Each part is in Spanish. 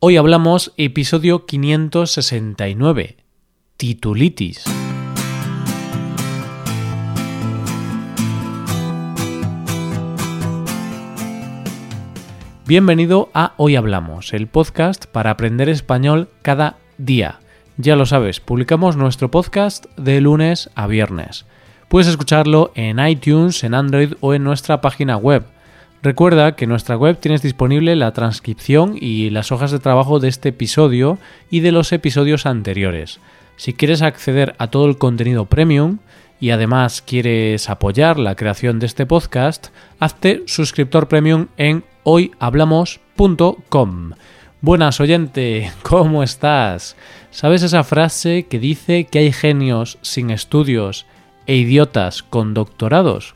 Hoy hablamos episodio 569, titulitis. Bienvenido a Hoy Hablamos, el podcast para aprender español cada día. Ya lo sabes, publicamos nuestro podcast de lunes a viernes. Puedes escucharlo en iTunes, en Android o en nuestra página web Recuerda que en nuestra web tienes disponible la transcripción y las hojas de trabajo de este episodio y de los episodios anteriores. Si quieres acceder a todo el contenido premium y además quieres apoyar la creación de este podcast, hazte suscriptor premium en hoyhablamos.com. Buenas oyente, ¿cómo estás? ¿Sabes esa frase que dice que hay genios sin estudios e idiotas con doctorados?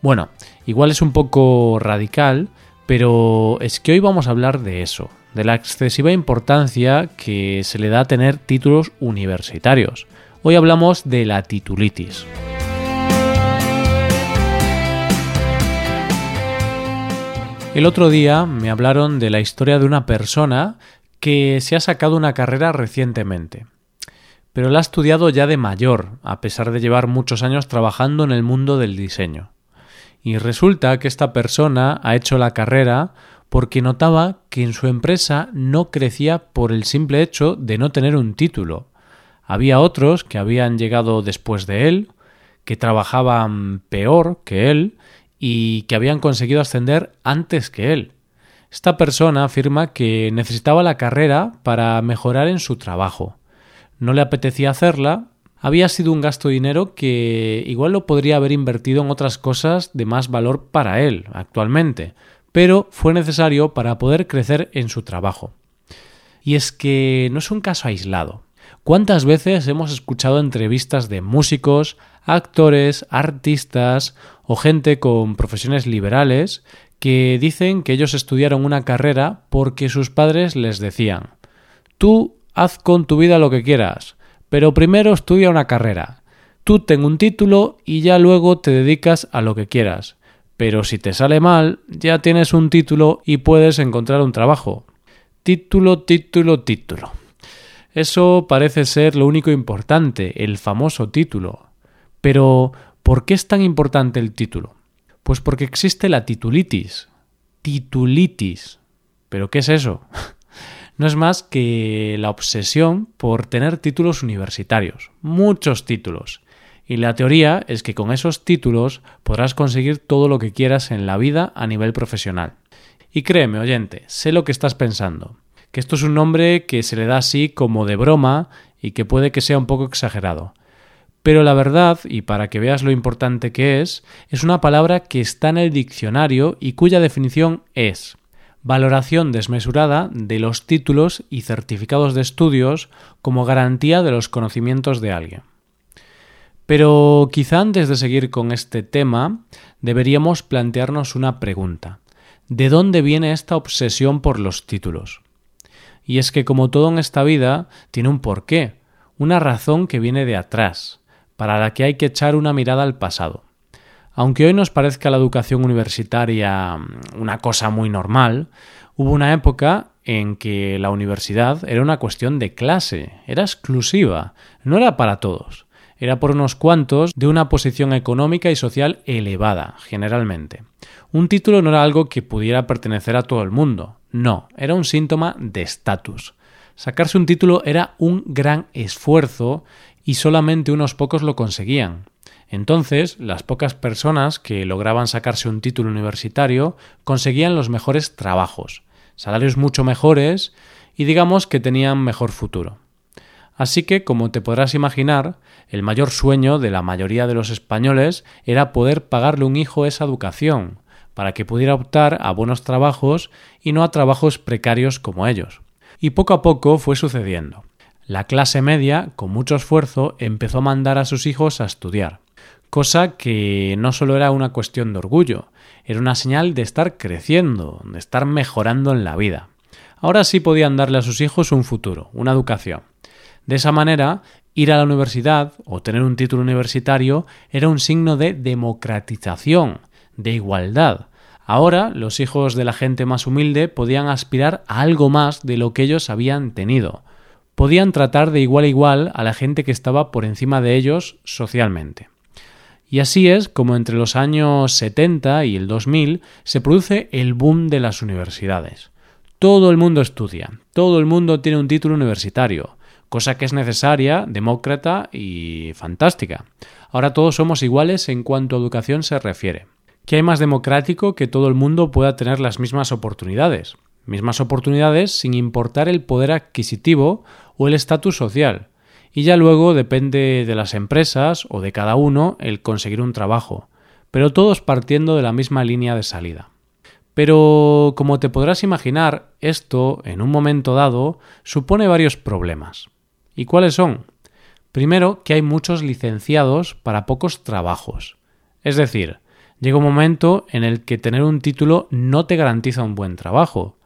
Bueno, igual es un poco radical, pero es que hoy vamos a hablar de eso, de la excesiva importancia que se le da a tener títulos universitarios. Hoy hablamos de la titulitis. El otro día me hablaron de la historia de una persona que se ha sacado una carrera recientemente, pero la ha estudiado ya de mayor, a pesar de llevar muchos años trabajando en el mundo del diseño. Y resulta que esta persona ha hecho la carrera porque notaba que en su empresa no crecía por el simple hecho de no tener un título. Había otros que habían llegado después de él, que trabajaban peor que él y que habían conseguido ascender antes que él. Esta persona afirma que necesitaba la carrera para mejorar en su trabajo. No le apetecía hacerla había sido un gasto de dinero que igual lo podría haber invertido en otras cosas de más valor para él actualmente, pero fue necesario para poder crecer en su trabajo. Y es que no es un caso aislado. ¿Cuántas veces hemos escuchado entrevistas de músicos, actores, artistas o gente con profesiones liberales que dicen que ellos estudiaron una carrera porque sus padres les decían Tú haz con tu vida lo que quieras, pero primero estudia una carrera. Tú ten un título y ya luego te dedicas a lo que quieras. Pero si te sale mal, ya tienes un título y puedes encontrar un trabajo. Título, título, título. Eso parece ser lo único importante, el famoso título. Pero, ¿por qué es tan importante el título? Pues porque existe la titulitis. Titulitis. ¿Pero qué es eso? No es más que la obsesión por tener títulos universitarios, muchos títulos. Y la teoría es que con esos títulos podrás conseguir todo lo que quieras en la vida a nivel profesional. Y créeme, oyente, sé lo que estás pensando, que esto es un nombre que se le da así como de broma y que puede que sea un poco exagerado. Pero la verdad, y para que veas lo importante que es, es una palabra que está en el diccionario y cuya definición es valoración desmesurada de los títulos y certificados de estudios como garantía de los conocimientos de alguien. Pero quizá antes de seguir con este tema, deberíamos plantearnos una pregunta. ¿De dónde viene esta obsesión por los títulos? Y es que como todo en esta vida, tiene un porqué, una razón que viene de atrás, para la que hay que echar una mirada al pasado. Aunque hoy nos parezca la educación universitaria mm, una cosa muy normal, hubo una época en que la universidad era una cuestión de clase, era exclusiva, no era para todos, era por unos cuantos de una posición económica y social elevada, generalmente. Un título no era algo que pudiera pertenecer a todo el mundo, no, era un síntoma de estatus. Sacarse un título era un gran esfuerzo y solamente unos pocos lo conseguían. Entonces, las pocas personas que lograban sacarse un título universitario conseguían los mejores trabajos, salarios mucho mejores y digamos que tenían mejor futuro. Así que, como te podrás imaginar, el mayor sueño de la mayoría de los españoles era poder pagarle un hijo esa educación, para que pudiera optar a buenos trabajos y no a trabajos precarios como ellos. Y poco a poco fue sucediendo. La clase media, con mucho esfuerzo, empezó a mandar a sus hijos a estudiar cosa que no solo era una cuestión de orgullo, era una señal de estar creciendo, de estar mejorando en la vida. Ahora sí podían darle a sus hijos un futuro, una educación. De esa manera, ir a la universidad o tener un título universitario era un signo de democratización, de igualdad, Ahora los hijos de la gente más humilde podían aspirar a algo más de lo que ellos habían tenido. Podían tratar de igual a igual a la gente que estaba por encima de ellos socialmente. Y así es como entre los años 70 y el 2000 se produce el boom de las universidades. Todo el mundo estudia, todo el mundo tiene un título universitario, cosa que es necesaria, demócrata y fantástica. Ahora todos somos iguales en cuanto a educación se refiere. ¿Qué hay más democrático que todo el mundo pueda tener las mismas oportunidades? Mismas oportunidades sin importar el poder adquisitivo o el estatus social. Y ya luego depende de las empresas o de cada uno el conseguir un trabajo, pero todos partiendo de la misma línea de salida. Pero, como te podrás imaginar, esto, en un momento dado, supone varios problemas. ¿Y cuáles son? Primero, que hay muchos licenciados para pocos trabajos. Es decir, llega un momento en el que tener un título no te garantiza un buen trabajo.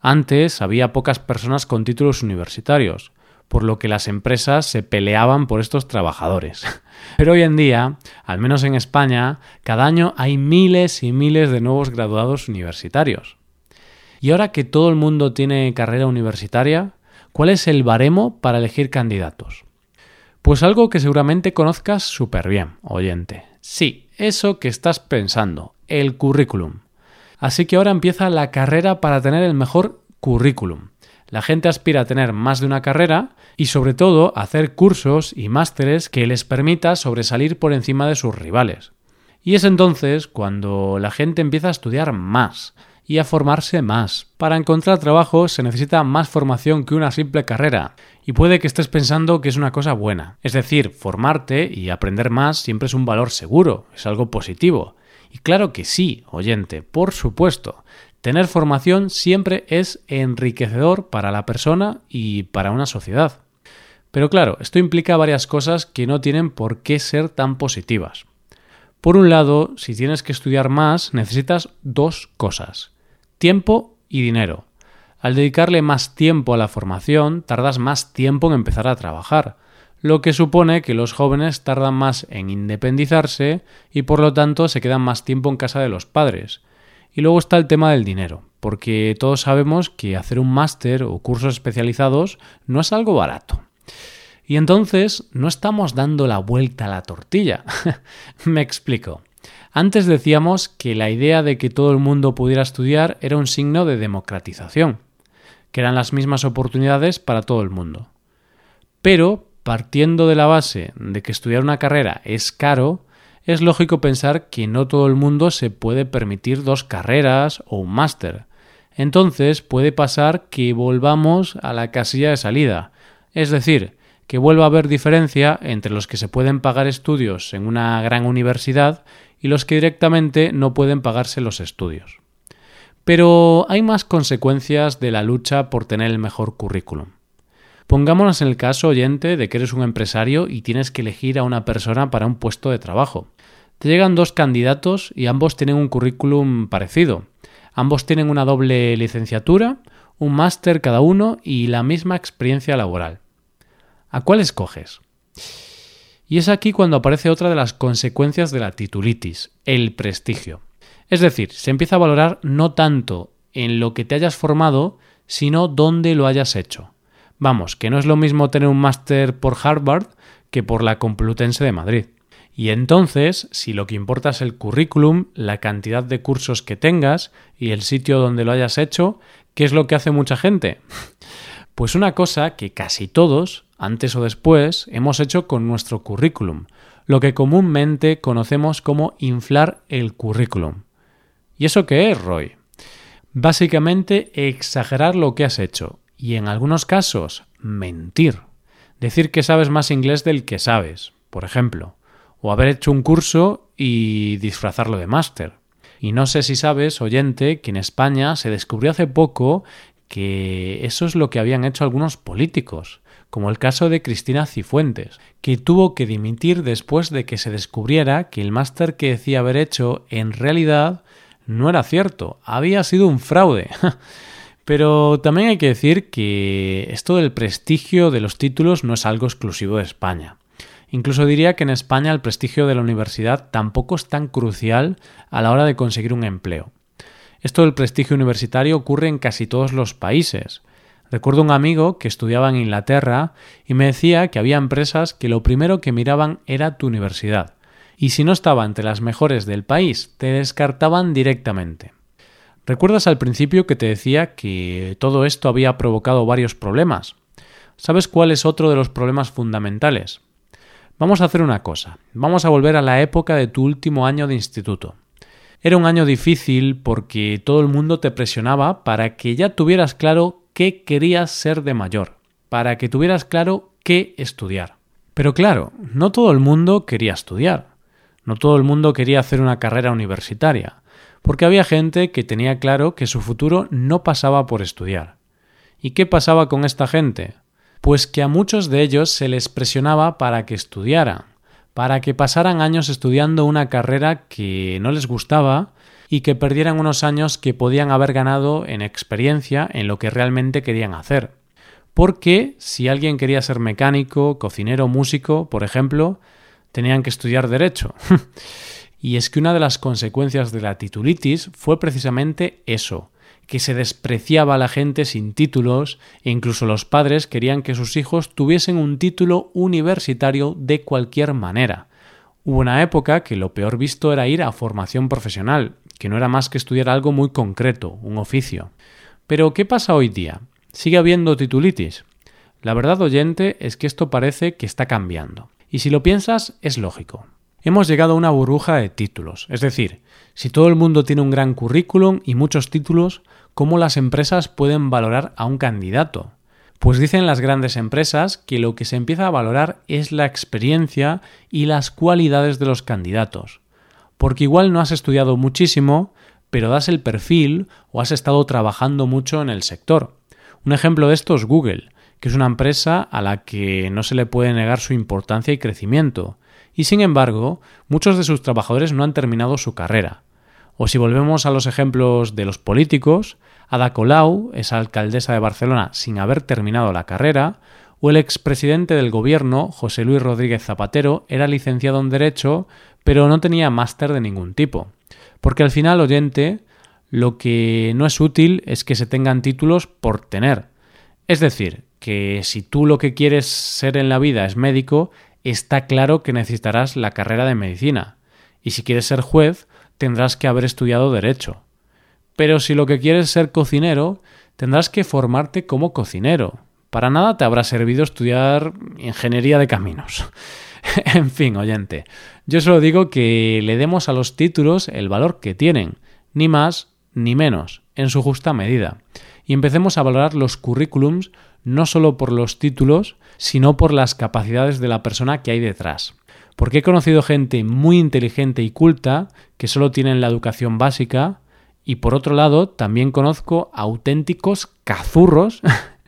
Antes había pocas personas con títulos universitarios, por lo que las empresas se peleaban por estos trabajadores. Pero hoy en día, al menos en España, cada año hay miles y miles de nuevos graduados universitarios. Y ahora que todo el mundo tiene carrera universitaria, ¿cuál es el baremo para elegir candidatos? Pues algo que seguramente conozcas súper bien, oyente. Sí, eso que estás pensando, el currículum. Así que ahora empieza la carrera para tener el mejor currículum. La gente aspira a tener más de una carrera y sobre todo a hacer cursos y másteres que les permita sobresalir por encima de sus rivales. Y es entonces cuando la gente empieza a estudiar más y a formarse más. Para encontrar trabajo se necesita más formación que una simple carrera. Y puede que estés pensando que es una cosa buena. Es decir, formarte y aprender más siempre es un valor seguro, es algo positivo. Y claro que sí, oyente, por supuesto. Tener formación siempre es enriquecedor para la persona y para una sociedad. Pero claro, esto implica varias cosas que no tienen por qué ser tan positivas. Por un lado, si tienes que estudiar más, necesitas dos cosas, tiempo y dinero. Al dedicarle más tiempo a la formación, tardas más tiempo en empezar a trabajar lo que supone que los jóvenes tardan más en independizarse y por lo tanto se quedan más tiempo en casa de los padres. Y luego está el tema del dinero, porque todos sabemos que hacer un máster o cursos especializados no es algo barato. Y entonces no estamos dando la vuelta a la tortilla. Me explico. Antes decíamos que la idea de que todo el mundo pudiera estudiar era un signo de democratización, que eran las mismas oportunidades para todo el mundo. Pero partiendo de la base de que estudiar una carrera es caro, es lógico pensar que no todo el mundo se puede permitir dos carreras o un máster. Entonces puede pasar que volvamos a la casilla de salida, es decir, que vuelva a haber diferencia entre los que se pueden pagar estudios en una gran universidad y los que directamente no pueden pagarse los estudios. Pero hay más consecuencias de la lucha por tener el mejor currículum. Pongámonos en el caso, oyente, de que eres un empresario y tienes que elegir a una persona para un puesto de trabajo. Te llegan dos candidatos y ambos tienen un currículum parecido. Ambos tienen una doble licenciatura, un máster cada uno y la misma experiencia laboral. ¿A cuál escoges? Y es aquí cuando aparece otra de las consecuencias de la titulitis, el prestigio. Es decir, se empieza a valorar no tanto en lo que te hayas formado, sino dónde lo hayas hecho. Vamos, que no es lo mismo tener un máster por Harvard que por la Complutense de Madrid. Y entonces, si lo que importa es el currículum, la cantidad de cursos que tengas y el sitio donde lo hayas hecho, ¿qué es lo que hace mucha gente? Pues una cosa que casi todos, antes o después, hemos hecho con nuestro currículum, lo que comúnmente conocemos como inflar el currículum. ¿Y eso qué es, Roy? Básicamente exagerar lo que has hecho, y en algunos casos mentir. Decir que sabes más inglés del que sabes, por ejemplo, o haber hecho un curso y disfrazarlo de máster. Y no sé si sabes, oyente, que en España se descubrió hace poco que eso es lo que habían hecho algunos políticos, como el caso de Cristina Cifuentes, que tuvo que dimitir después de que se descubriera que el máster que decía haber hecho en realidad no era cierto, había sido un fraude. Pero también hay que decir que esto del prestigio de los títulos no es algo exclusivo de España. Incluso diría que en España el prestigio de la universidad tampoco es tan crucial a la hora de conseguir un empleo. Esto del prestigio universitario ocurre en casi todos los países. Recuerdo un amigo que estudiaba en Inglaterra y me decía que había empresas que lo primero que miraban era tu universidad, y si no estaba entre las mejores del país, te descartaban directamente. ¿Recuerdas al principio que te decía que todo esto había provocado varios problemas? ¿Sabes cuál es otro de los problemas fundamentales? Vamos a hacer una cosa, vamos a volver a la época de tu último año de instituto. Era un año difícil porque todo el mundo te presionaba para que ya tuvieras claro qué querías ser de mayor, para que tuvieras claro qué estudiar. Pero claro, no todo el mundo quería estudiar, no todo el mundo quería hacer una carrera universitaria, porque había gente que tenía claro que su futuro no pasaba por estudiar. ¿Y qué pasaba con esta gente? Pues que a muchos de ellos se les presionaba para que estudiaran, para que pasaran años estudiando una carrera que no les gustaba y que perdieran unos años que podían haber ganado en experiencia en lo que realmente querían hacer. Porque si alguien quería ser mecánico, cocinero, músico, por ejemplo, tenían que estudiar derecho. y es que una de las consecuencias de la titulitis fue precisamente eso, que se despreciaba a la gente sin títulos e incluso los padres querían que sus hijos tuviesen un título universitario de cualquier manera. Hubo una época que lo peor visto era ir a formación profesional, que no era más que estudiar algo muy concreto, un oficio. Pero ¿qué pasa hoy día? ¿Sigue habiendo titulitis? La verdad oyente es que esto parece que está cambiando. Y si lo piensas, es lógico. Hemos llegado a una burbuja de títulos, es decir, si todo el mundo tiene un gran currículum y muchos títulos, ¿cómo las empresas pueden valorar a un candidato? Pues dicen las grandes empresas que lo que se empieza a valorar es la experiencia y las cualidades de los candidatos. Porque igual no has estudiado muchísimo, pero das el perfil o has estado trabajando mucho en el sector. Un ejemplo de esto es Google, que es una empresa a la que no se le puede negar su importancia y crecimiento, y sin embargo, muchos de sus trabajadores no han terminado su carrera. O si volvemos a los ejemplos de los políticos, Ada Colau es alcaldesa de Barcelona sin haber terminado la carrera, o el expresidente del gobierno, José Luis Rodríguez Zapatero, era licenciado en Derecho, pero no tenía máster de ningún tipo. Porque al final, oyente, lo que no es útil es que se tengan títulos por tener. Es decir, que si tú lo que quieres ser en la vida es médico, está claro que necesitarás la carrera de medicina. Y si quieres ser juez, tendrás que haber estudiado derecho. Pero si lo que quieres es ser cocinero, tendrás que formarte como cocinero. Para nada te habrá servido estudiar ingeniería de caminos. en fin, oyente, yo solo digo que le demos a los títulos el valor que tienen, ni más ni menos, en su justa medida. Y empecemos a valorar los currículums no solo por los títulos, sino por las capacidades de la persona que hay detrás. Porque he conocido gente muy inteligente y culta que solo tienen la educación básica y por otro lado también conozco auténticos cazurros,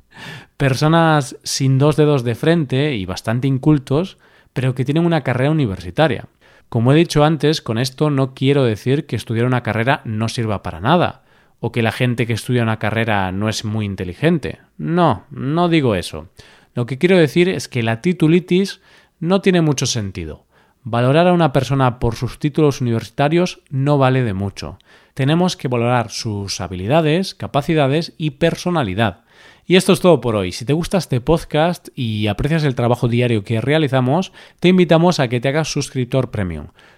personas sin dos dedos de frente y bastante incultos, pero que tienen una carrera universitaria. Como he dicho antes, con esto no quiero decir que estudiar una carrera no sirva para nada, o que la gente que estudia una carrera no es muy inteligente. No, no digo eso. Lo que quiero decir es que la titulitis no tiene mucho sentido. Valorar a una persona por sus títulos universitarios no vale de mucho. Tenemos que valorar sus habilidades, capacidades y personalidad. Y esto es todo por hoy. Si te gusta este podcast y aprecias el trabajo diario que realizamos, te invitamos a que te hagas suscriptor premium.